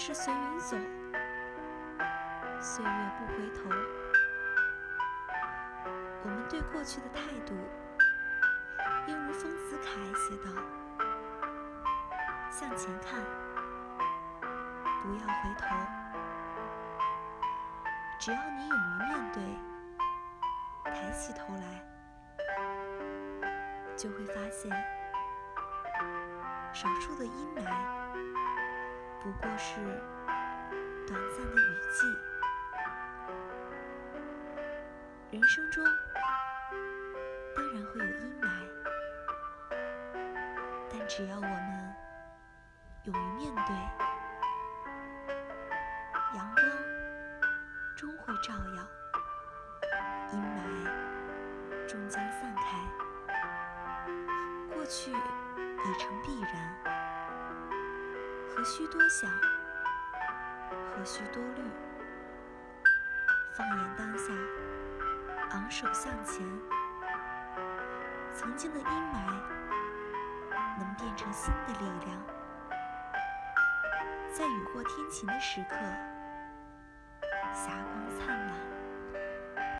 事随云走，岁月不回头。我们对过去的态度，应如丰子恺写道：“向前看，不要回头。只要你勇于面对，抬起头来，就会发现，少数的阴霾，不过是短暂的雨季。人生中，当然会有阴霾，但只要我们勇于面对，阳光终会照耀，阴霾终将散开。过去已成必然，何须多想，何须多虑？放眼当下。昂首向前，曾经的阴霾能变成新的力量，在雨过天晴的时刻，霞光。